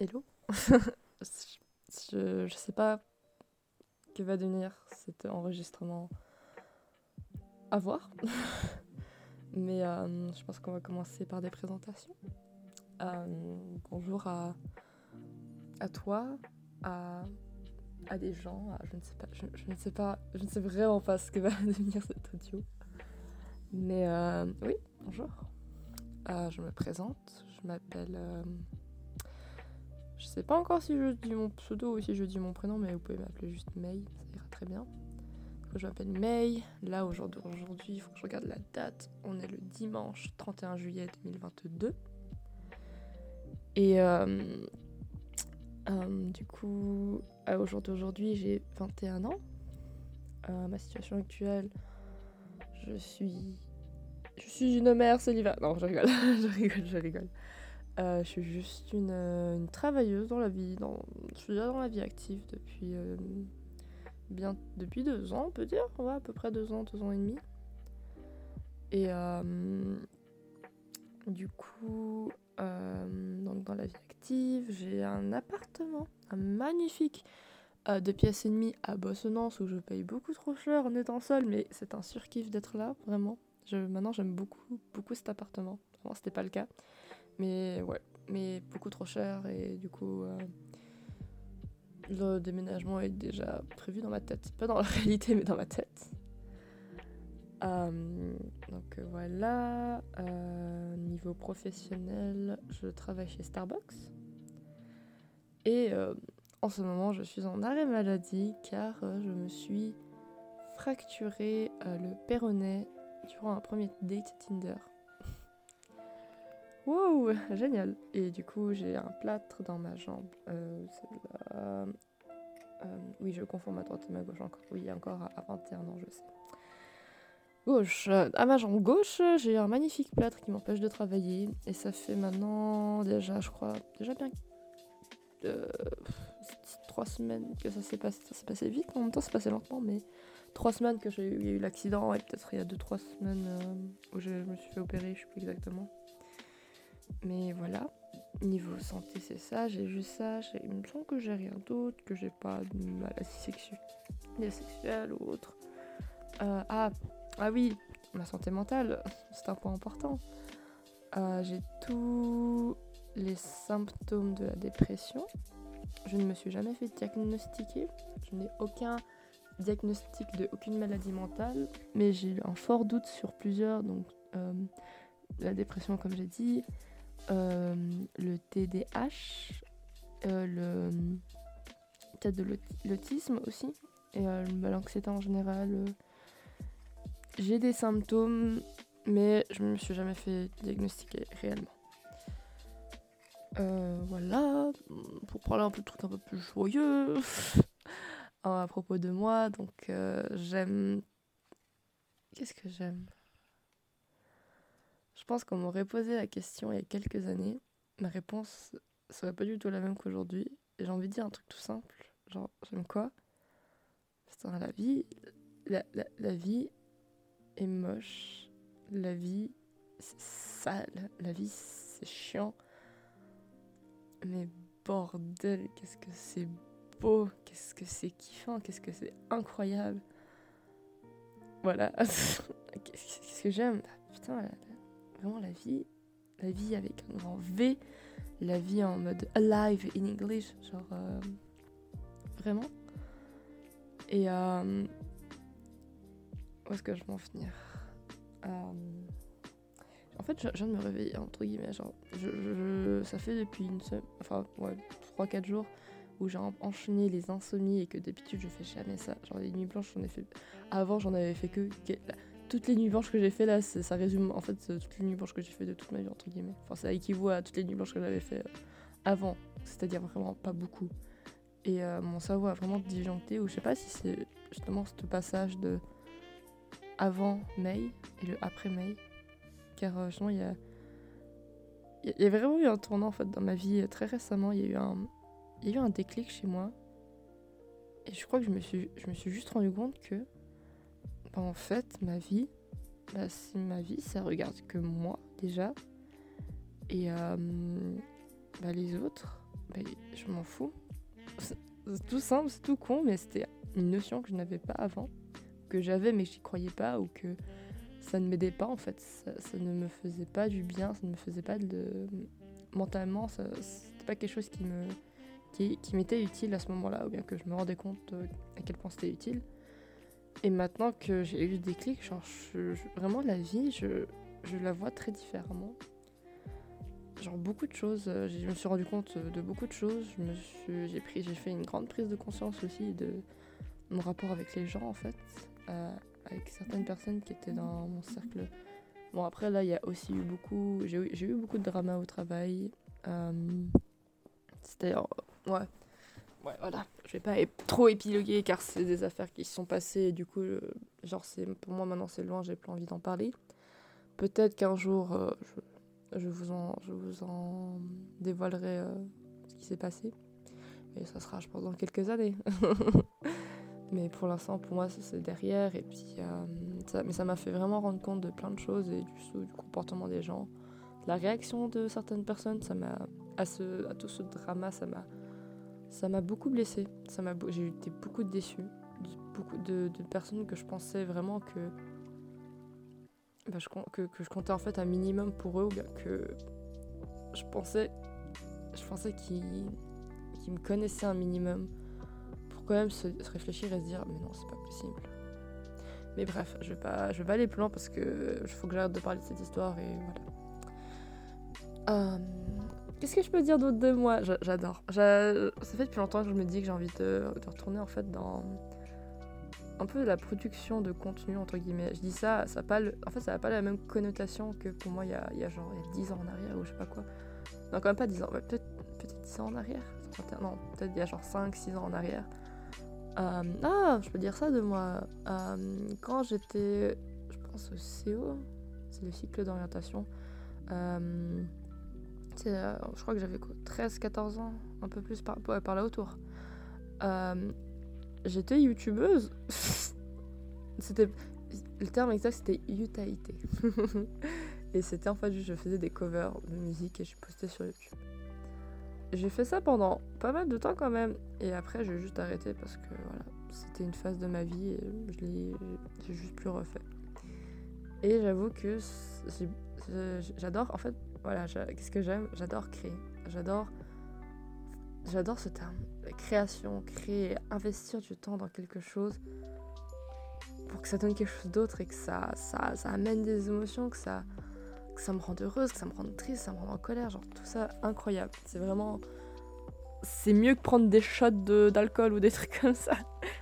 Hello? je, je sais pas que va devenir cet enregistrement à voir. Mais euh, je pense qu'on va commencer par des présentations. Euh, bonjour à, à toi, à, à des gens, je ne sais pas, je, je ne sais pas, je ne sais vraiment pas ce que va devenir cet audio. Mais euh, oui, bonjour. Je me présente, je m'appelle. Je sais pas encore si je dis mon pseudo ou si je dis mon prénom, mais vous pouvez m'appeler juste May, ça ira très bien. Donc, je m'appelle May. Là, aujourd'hui, il faut que je regarde la date. On est le dimanche 31 juillet 2022. Et euh, euh, du coup, au jour d'aujourd'hui, j'ai 21 ans. Euh, ma situation actuelle, je suis. Je suis une mère célibataire. Non, je rigole, je rigole, je rigole. Euh, je suis juste une, euh, une travailleuse dans la vie. Je suis déjà dans la vie active depuis euh, bien depuis deux ans, on peut dire. À peu près deux ans, deux ans et demi. Et du coup, donc dans la vie active, j'ai un appartement, magnifique de pièces et demie à Bossonance où je paye beaucoup trop cher en étant seule, mais c'est un surkiff d'être là, vraiment. Maintenant, j'aime beaucoup, beaucoup cet appartement. Avant, c'était pas le cas. Mais ouais, mais beaucoup trop cher et du coup, euh, le déménagement est déjà prévu dans ma tête. Pas dans la réalité, mais dans ma tête. Euh, donc voilà, Euh, niveau professionnel, je travaille chez Starbucks. Et en ce moment, je suis en arrêt maladie car je me suis fracturé le péroné durant un premier date Tinder. Wow, génial. Et du coup, j'ai un plâtre dans ma jambe. Euh, celle-là. Euh, oui, je confonds ma droite et ma gauche encore. Oui, encore à, à 21 ans, je sais. Gauche. Euh, À ma jambe gauche, j'ai un magnifique plâtre qui m'empêche de travailler. Et ça fait maintenant déjà, je crois, déjà bien euh, trois semaines que ça s'est passé. Ça s'est passé vite. En même temps, c'est passé lentement, mais trois semaines que j'ai eu, eu l'accident. Et peut-être il y a deux, trois semaines où je me suis fait opérer, je sais plus exactement. Mais voilà. Niveau santé, c'est ça. J'ai juste ça. Il me semble que j'ai rien d'autre, que j'ai pas de maladie sexuelle ou autre. Euh, ah, ah oui, ma santé mentale, c'est un point important. Euh, j'ai tous les symptômes de la dépression. Je ne me suis jamais fait diagnostiquer. Je n'ai aucun diagnostic de aucune maladie mentale, mais j'ai eu un fort doute sur plusieurs. Donc, euh, la dépression, comme j'ai dit, le TDAH, euh, le peut-être de l'aut- l'autisme aussi, et euh, l'anxiété en général. euh. J'ai des symptômes, mais je me suis jamais fait diagnostiquer réellement. Euh, voilà, pour parler un peu de trucs un peu plus joyeux à propos de moi, donc j'aime. Qu'est-ce que j'aime? Pense qu'on m'aurait posé la question il y a quelques années. Ma réponse serait pas du tout la même qu'aujourd'hui. J'ai envie de dire un truc tout simple. Genre, j'aime quoi? Putain, la vie. La, la, la vie est moche. La vie, c'est sale. La vie, c'est chiant. Mais bordel, qu'est-ce que c'est beau. Qu'est-ce que c'est kiffant. Qu'est-ce que c'est incroyable. Voilà. Qu'est-ce que j'aime? Putain, la- vraiment la vie. La vie avec un grand V. La vie en mode alive in English. Genre. euh, vraiment. Et. euh, où est-ce que je vais en finir Euh, En fait, je viens de me réveiller, entre guillemets. Genre, je, je- ça fait depuis une semaine, enfin, ouais, 3-4 jours où j'ai en- enchaîné les insomnies et que d'habitude je fais jamais ça. Genre, les nuits blanches, j'en ai fait. Avant, j'en avais fait que. Toutes les nuits blanches que j'ai fait là, ça résume en fait toutes les nuits blanches que j'ai fait de toute ma vie, entre guillemets. Enfin, ça équivaut à toutes les nuits blanches que j'avais fait euh, avant, c'est-à-dire vraiment pas beaucoup. Et euh, mon cerveau a vraiment disjoncté, ou je sais pas si c'est justement ce passage de avant May et le après May. Car euh, justement, il y a, il y a vraiment eu un tournant en fait dans ma vie euh, très récemment. Il y a eu un, il y a eu un déclic chez moi. Et je crois que je me suis, je me suis juste rendu compte que, bah, en fait, ma vie, bah, c'est ma vie, ça regarde que moi déjà. Et euh, bah, les autres, bah, je m'en fous. C'est tout simple, c'est tout con, mais c'était une notion que je n'avais pas avant, que j'avais mais j'y croyais pas, ou que ça ne m'aidait pas en fait. Ça, ça, ne me faisait pas du bien, ça ne me faisait pas de. Mentalement, c'était pas quelque chose qui me qui, qui m'était utile à ce moment-là, ou bien que je me rendais compte à quel point c'était utile. Et maintenant que j'ai eu des clics, genre, vraiment la vie, je, je la vois très différemment genre beaucoup de choses. Euh, je me suis rendu compte de beaucoup de choses. j'ai pris, j'ai fait une grande prise de conscience aussi de mon rapport avec les gens en fait, euh, avec certaines personnes qui étaient dans mon cercle. Bon après là, il y a aussi eu beaucoup, j'ai eu, beaucoup de drama au travail. Euh, c'était ouais. Ouais, voilà, je vais pas trop épiloguer car c'est des affaires qui se sont passées et du coup, genre, c'est pour moi maintenant c'est loin, j'ai plus envie d'en parler. Peut-être qu'un jour, je, je vous en, je vous en dévoilerai euh, ce qui s'est passé. Et ça sera, je pense, dans quelques années. mais pour l'instant, pour moi, c'est derrière. Et puis, euh, mais ça m'a fait vraiment rendre compte de plein de choses et du, du comportement des gens, la réaction de certaines personnes. Ça m'a, à, ce, à tout ce drama, ça m'a, ça m'a beaucoup blessé. Ça m'a, j'ai été beaucoup déçue. De, personnes que je pensais vraiment que bah, je, que, que, je comptais en fait un minimum pour eux, que je pensais, je pensais qu'ils me connaissaient un minimum pour quand même se, réfléchir et se dire mais non c'est pas possible. Mais bref, je vais pas, je vais pas aller plus loin parce que il faut que j'arrête de parler de cette histoire et voilà. Euh, qu'est-ce que je peux dire d'autre de moi? J'adore. Ça fait depuis longtemps que je me dis que j'ai envie de, retourner en fait dans un peu la production de contenu, entre guillemets. Je dis ça, ça pas en fait, ça n'a pas la même connotation que pour moi il y a, genre il y a 10 ans en arrière ou je sais pas quoi. Non, quand même pas 10 ans, peut-être peut 10 ans en arrière. Non, peut-être il y a genre 5-6 ans en arrière. Euh, ah, je peux dire ça de moi. Euh, quand j'étais, je pense au CO, c'est le cycle d'orientation. Euh, je crois que j'avais 13-14 ans, un peu plus par, là autour j'étais youtubeuse. c'était le terme exact c'était yutaïté. et c'était en fait je faisais des covers de musique et je postais sur YouTube. J'ai fait ça pendant pas mal de temps quand même et après j'ai juste arrêté parce que voilà, c'était une phase de ma vie et je l'ai j'ai juste plus refait. Et j'avoue que j'adore en fait voilà, qu'est-ce que j'aime? J'adore créer. J'adore j'adore ce terme création, créer, investir du temps dans quelque chose pour que ça donne quelque chose d'autre et que ça, ça, ça amène des émotions, que ça, que ça me rende heureuse, que ça me rende triste, ça me rend en colère, genre tout ça incroyable. C'est vraiment. C'est mieux que prendre des shots d'alcool ou des trucs comme ça.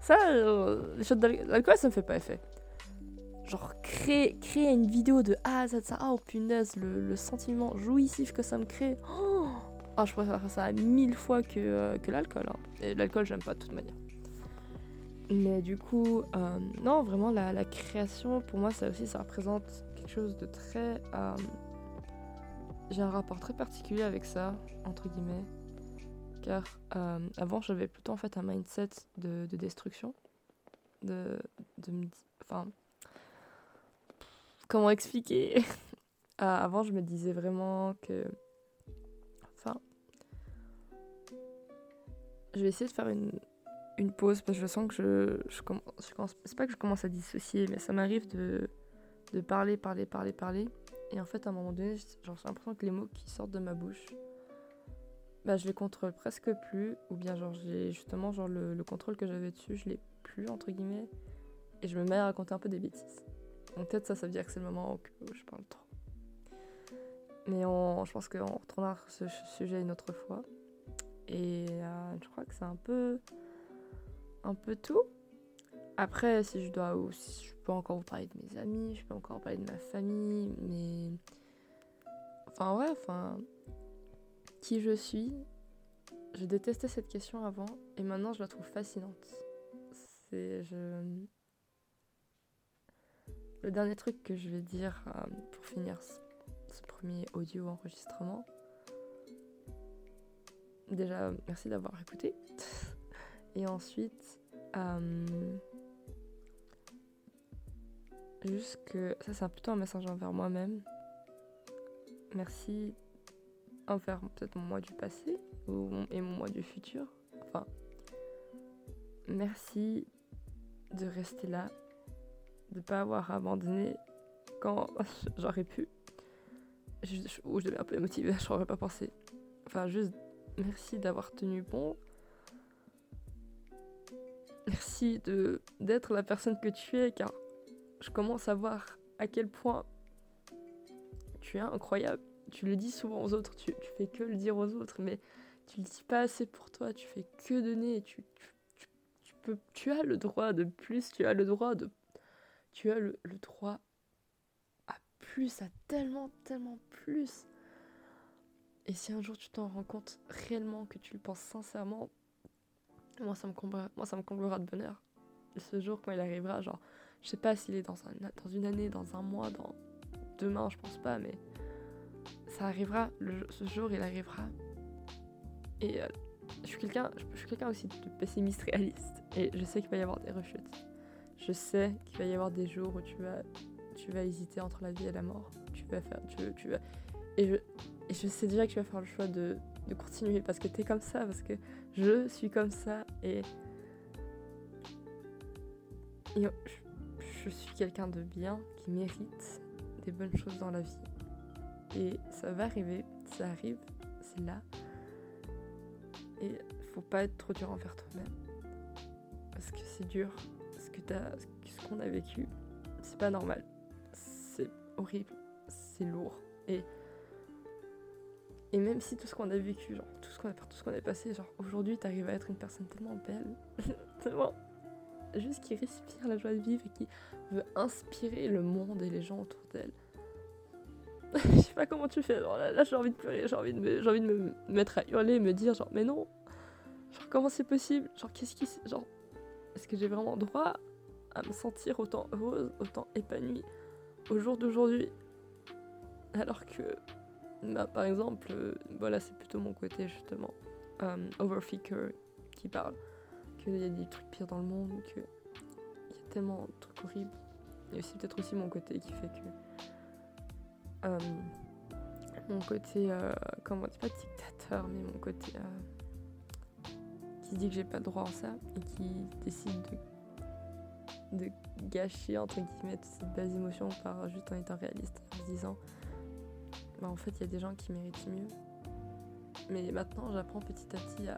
Ça, les shots d'alcool, ça me fait pas effet. Genre, créer, une vidéo de A à Z, ça, oh punaise, le, le sentiment jouissif que ça me crée. Oh, ah, je préfère ça mille fois que, euh, que l'alcool. Hein. Et l'alcool, j'aime pas de toute manière. Mais du coup, euh, non, vraiment, la, la, création, pour moi, ça aussi, ça représente quelque chose de très. Euh, j'ai un rapport très particulier avec ça, entre guillemets. Car avant, j'avais plutôt en fait un mindset de, de destruction. De, de Enfin. Comment expliquer? Avant, je me disais vraiment que je vais essayer de faire une, pause parce que je sens que je, commence, c'est pas que je commence à dissocier, mais ça m'arrive de, parler, parler, parler, parler. Et en fait, à un moment donné, j'ai l'impression que les mots qui sortent de ma bouche, bah, je les contrôle presque plus. Ou bien, genre, j'ai justement, le, le contrôle que j'avais dessus, je l'ai plus, entre guillemets. Et je me mets à raconter un peu des bêtises. Donc, peut-être ça, ça veut dire que c'est le moment où je parle trop. Mais on, je pense qu'on retournera ce sujet une autre fois. Et euh, je crois que c'est un peu, un peu tout. Après, si je dois, si je peux encore vous parler de mes amis, je peux encore parler de ma famille, mais enfin ouais, enfin qui je suis. Je détestais cette question avant et maintenant je la trouve fascinante. C'est je le dernier truc que je vais dire euh, pour finir ce premier audio enregistrement, déjà, merci d'avoir écouté. Et ensuite, euh, juste que ça, c'est plutôt un message envers moi-même. Merci envers peut-être mon moi du passé et mon moi du futur. Enfin, merci de rester là, de pas avoir abandonné quand j'aurais pu. ou je devais un peu motiver, je n'aurais pas pensé. Enfin, juste merci d'avoir tenu bon. Merci de d'être la personne que tu es, car je commence à voir à quel point tu es incroyable. Tu le dis souvent aux autres, tu, fais que le dire aux autres, mais tu le dis pas assez pour toi, tu fais que donner, tu, tu, tu as le droit de plus, tu as le droit de... Tu as le, le droit à plus, à tellement, tellement plus. Et si un jour tu t'en rends compte réellement, que tu le penses sincèrement, moi ça me comblera, moi, ça me comblera de bonheur. Ce jour, quand il arrivera, genre, je sais pas s'il est dans, un, dans une année, dans un mois, dans demain, je pense pas, mais ça arrivera, le, ce jour il arrivera. Et euh, je suis quelqu'un quelqu'un aussi de pessimiste réaliste. Et je sais qu'il va y avoir des rechutes. Je sais qu'il va y avoir des jours où tu vas, tu vas hésiter entre la vie et la mort. Tu vas faire. Tu, vas, et, je, et je sais déjà que tu vas faire le choix de, de continuer parce que tu es comme ça, parce que je suis comme ça. Et. et je, je suis quelqu'un de bien qui mérite des bonnes choses dans la vie. Et ça va arriver, ça arrive, c'est là. Et faut pas être trop dur envers toi-même. Parce que c'est dur. Que ce qu'on a vécu, c'est pas normal. C'est horrible, c'est lourd. Et et même si tout ce qu'on a vécu, genre tout ce qu'on a, tout ce qu'on a passé, genre aujourd'hui t'arrives à être une personne tellement belle, tellement juste qui respire la joie de vivre et qui veut inspirer le monde et les gens autour d'elle. je sais pas comment tu fais. Genre là, j'ai envie de pleurer, j'ai envie de me, j'ai envie de me mettre à hurler, me dire genre mais non. Genre comment c'est possible? Genre qu'est-ce qui genre est-ce que j'ai vraiment droit à me sentir autant heureuse, autant épanouie au jour d'aujourd'hui? Alors que bah, par exemple euh, voilà, c'est plutôt mon côté justement um, overthinker qui parle qu'il y a des trucs pires dans le monde, qu'il y a tellement de trucs horribles. Et c'est peut-être aussi mon côté qui fait que euh, mon côté, euh, comment dire, pas dictateur, mais mon côté qui dit que j'ai pas le droit à ça et qui décide de, gâcher entre guillemets cette belles émotions par juste en étant réaliste, en se disant bah en fait il y a des gens qui méritent mieux. Mais maintenant j'apprends petit à petit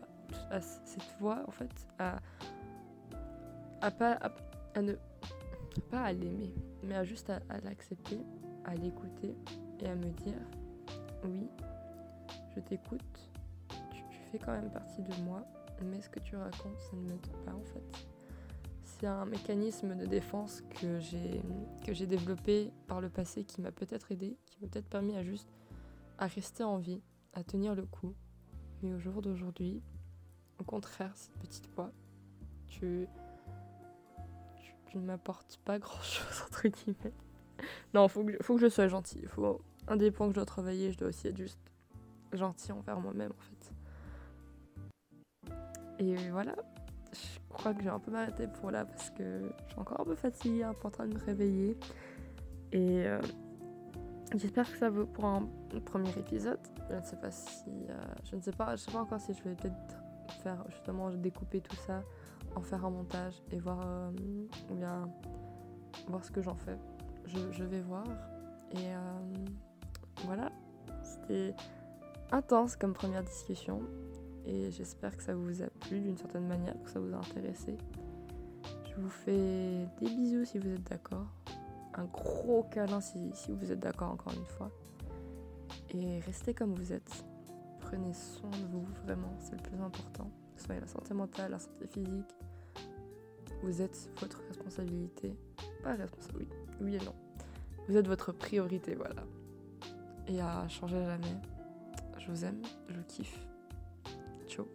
à, cette voix en fait, à, à pas à, ne pas à l'aimer, mais à juste à l'accepter à l'écouter et à me dire oui, je t'écoute, tu, fais quand même partie de moi, mais ce que tu racontes, ça ne m'aide pas en fait. C'est un mécanisme de défense que j'ai que j'ai développé par le passé qui m'a peut-être aidé, qui m'a peut-être permis à juste à rester en vie, à tenir le coup. Mais au jour d'aujourd'hui, au contraire, cette petite voix, tu, tu, ne m'apportes pas grand-chose entre guillemets. non, faut que, faut que je sois gentil. Faut, un des points que je dois travailler, je dois aussi être juste gentil envers moi-même en fait. Et voilà, je crois que j'ai un peu m'arrêter pour là parce que je suis encore un peu fatiguée, un peu en train de me réveiller. Et euh, j'espère que ça vaut pour un, premier épisode. Je ne sais pas si, euh, je ne sais pas, je sais pas encore si je vais peut-être faire justement découper tout ça, en faire un montage et voir euh, ou bien voir ce que j'en fais je, vais voir. Et voilà, c'était intense comme première discussion. Et j'espère que ça vous a d'une certaine manière, que ça vous a intéressé. Je vous fais des bisous si vous êtes d'accord. Un gros câlin si, si vous êtes d'accord encore une fois. Et restez comme vous êtes. Prenez soin de vous, vraiment, c'est le plus important. Soit la santé mentale, la santé physique. Vous êtes votre responsabilité. Pas responsable, oui oui et non. Vous êtes votre priorité, voilà. Et à changer jamais. Je vous aime, je vous kiffe. Ciao.